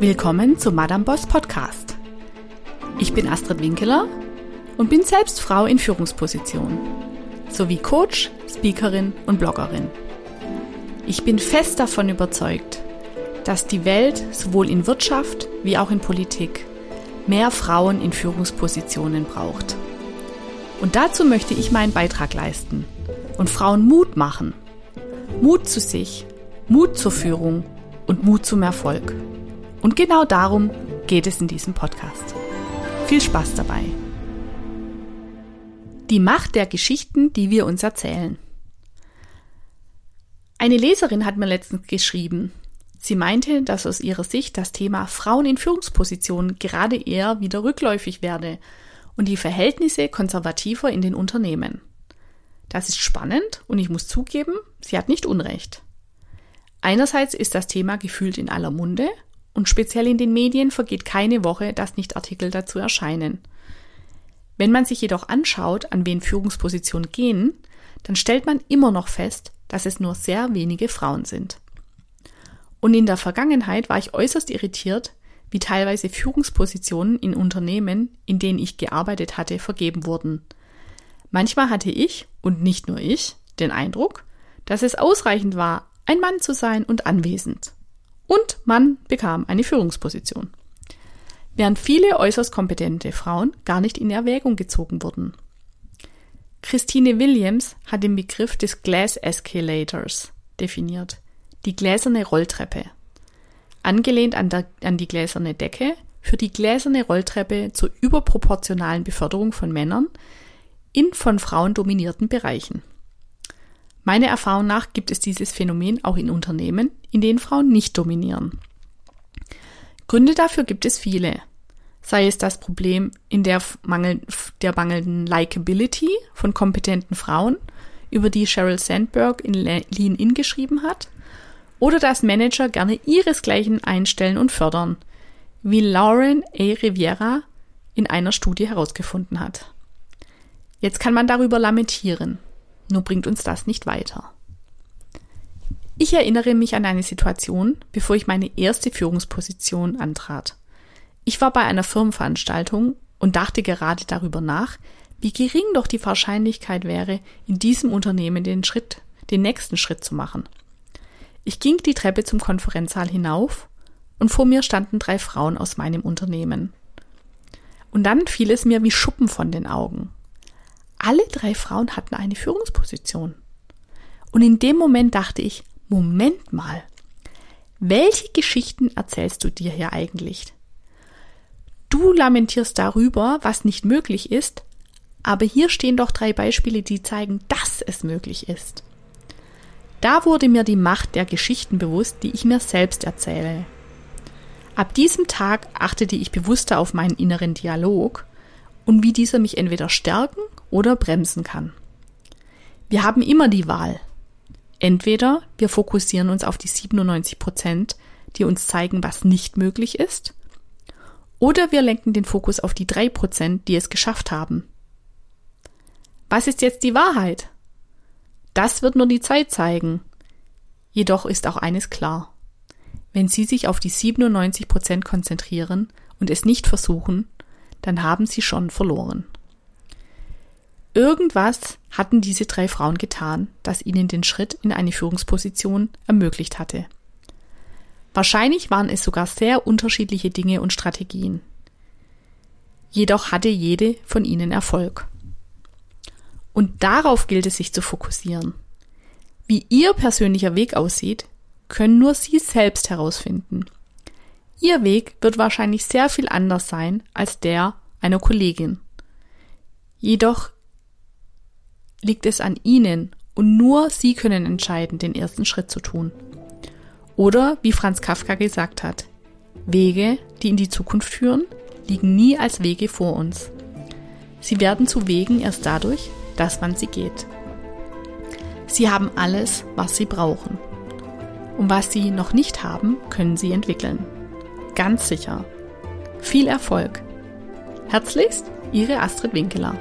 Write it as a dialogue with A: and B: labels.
A: Willkommen zu Madame Boss Podcast. Ich bin Astrid Winkeler und bin selbst Frau in Führungsposition sowie Coach, Speakerin und Bloggerin. Ich bin fest davon überzeugt, dass die Welt sowohl in Wirtschaft wie auch in Politik mehr Frauen in Führungspositionen braucht. Und dazu möchte ich meinen Beitrag leisten und Frauen Mut machen. Mut zu sich, Mut zur Führung und Mut zum Erfolg. Und genau darum geht es in diesem Podcast. Viel Spaß dabei. Die Macht der Geschichten, die wir uns erzählen. Eine Leserin hat mir letztens geschrieben, sie meinte, dass aus ihrer Sicht das Thema Frauen in Führungspositionen gerade eher wieder rückläufig werde und die Verhältnisse konservativer in den Unternehmen. Das ist spannend und ich muss zugeben, sie hat nicht Unrecht. Einerseits ist das Thema gefühlt in aller Munde und speziell in den Medien vergeht keine Woche, dass nicht Artikel dazu erscheinen. Wenn man sich jedoch anschaut, an wen Führungspositionen gehen, dann stellt man immer noch fest, dass es nur sehr wenige Frauen sind. Und in der Vergangenheit war ich äußerst irritiert, wie teilweise Führungspositionen in Unternehmen, in denen ich gearbeitet hatte, vergeben wurden. Manchmal hatte ich, und nicht nur ich, den Eindruck, dass es ausreichend war, ein Mann zu sein und anwesend und Mann bekam eine Führungsposition. Während viele äußerst kompetente Frauen gar nicht in Erwägung gezogen wurden. Christine Williams hat den Begriff des Glass Escalators definiert, die gläserne Rolltreppe. Angelehnt an, der, an die gläserne Decke führt die gläserne Rolltreppe zur überproportionalen Beförderung von Männern in von Frauen dominierten Bereichen. Meiner Erfahrung nach gibt es dieses Phänomen auch in Unternehmen, in denen Frauen nicht dominieren. Gründe dafür gibt es viele. Sei es das Problem in der, Mangel, der mangelnden Likability von kompetenten Frauen, über die Sheryl Sandberg in Lean In geschrieben hat, oder dass Manager gerne ihresgleichen einstellen und fördern, wie Lauren A. Riviera in einer Studie herausgefunden hat. Jetzt kann man darüber lamentieren. Nur bringt uns das nicht weiter. Ich erinnere mich an eine Situation, bevor ich meine erste Führungsposition antrat. Ich war bei einer Firmenveranstaltung und dachte gerade darüber nach, wie gering doch die Wahrscheinlichkeit wäre, in diesem Unternehmen den Schritt, den nächsten Schritt zu machen. Ich ging die Treppe zum Konferenzsaal hinauf und vor mir standen drei Frauen aus meinem Unternehmen. Und dann fiel es mir wie Schuppen von den Augen. Alle drei Frauen hatten eine Führungsposition. Und in dem Moment dachte ich, Moment mal, welche Geschichten erzählst du dir hier eigentlich? Du lamentierst darüber, was nicht möglich ist, aber hier stehen doch drei Beispiele, die zeigen, dass es möglich ist. Da wurde mir die Macht der Geschichten bewusst, die ich mir selbst erzähle. Ab diesem Tag achtete ich bewusster auf meinen inneren Dialog und wie dieser mich entweder stärken oder bremsen kann. Wir haben immer die Wahl. Entweder wir fokussieren uns auf die 97 Prozent, die uns zeigen, was nicht möglich ist, oder wir lenken den Fokus auf die drei Prozent, die es geschafft haben. Was ist jetzt die Wahrheit? Das wird nur die Zeit zeigen. Jedoch ist auch eines klar. Wenn Sie sich auf die 97 Prozent konzentrieren und es nicht versuchen, dann haben sie schon verloren. Irgendwas hatten diese drei Frauen getan, das ihnen den Schritt in eine Führungsposition ermöglicht hatte. Wahrscheinlich waren es sogar sehr unterschiedliche Dinge und Strategien. Jedoch hatte jede von ihnen Erfolg. Und darauf gilt es sich zu fokussieren. Wie ihr persönlicher Weg aussieht, können nur Sie selbst herausfinden. Ihr Weg wird wahrscheinlich sehr viel anders sein als der einer Kollegin. Jedoch liegt es an Ihnen und nur Sie können entscheiden, den ersten Schritt zu tun. Oder wie Franz Kafka gesagt hat, Wege, die in die Zukunft führen, liegen nie als Wege vor uns. Sie werden zu Wegen erst dadurch, dass man sie geht. Sie haben alles, was Sie brauchen. Und was Sie noch nicht haben, können Sie entwickeln. Ganz sicher. Viel Erfolg. Herzlichst, Ihre Astrid Winkeler.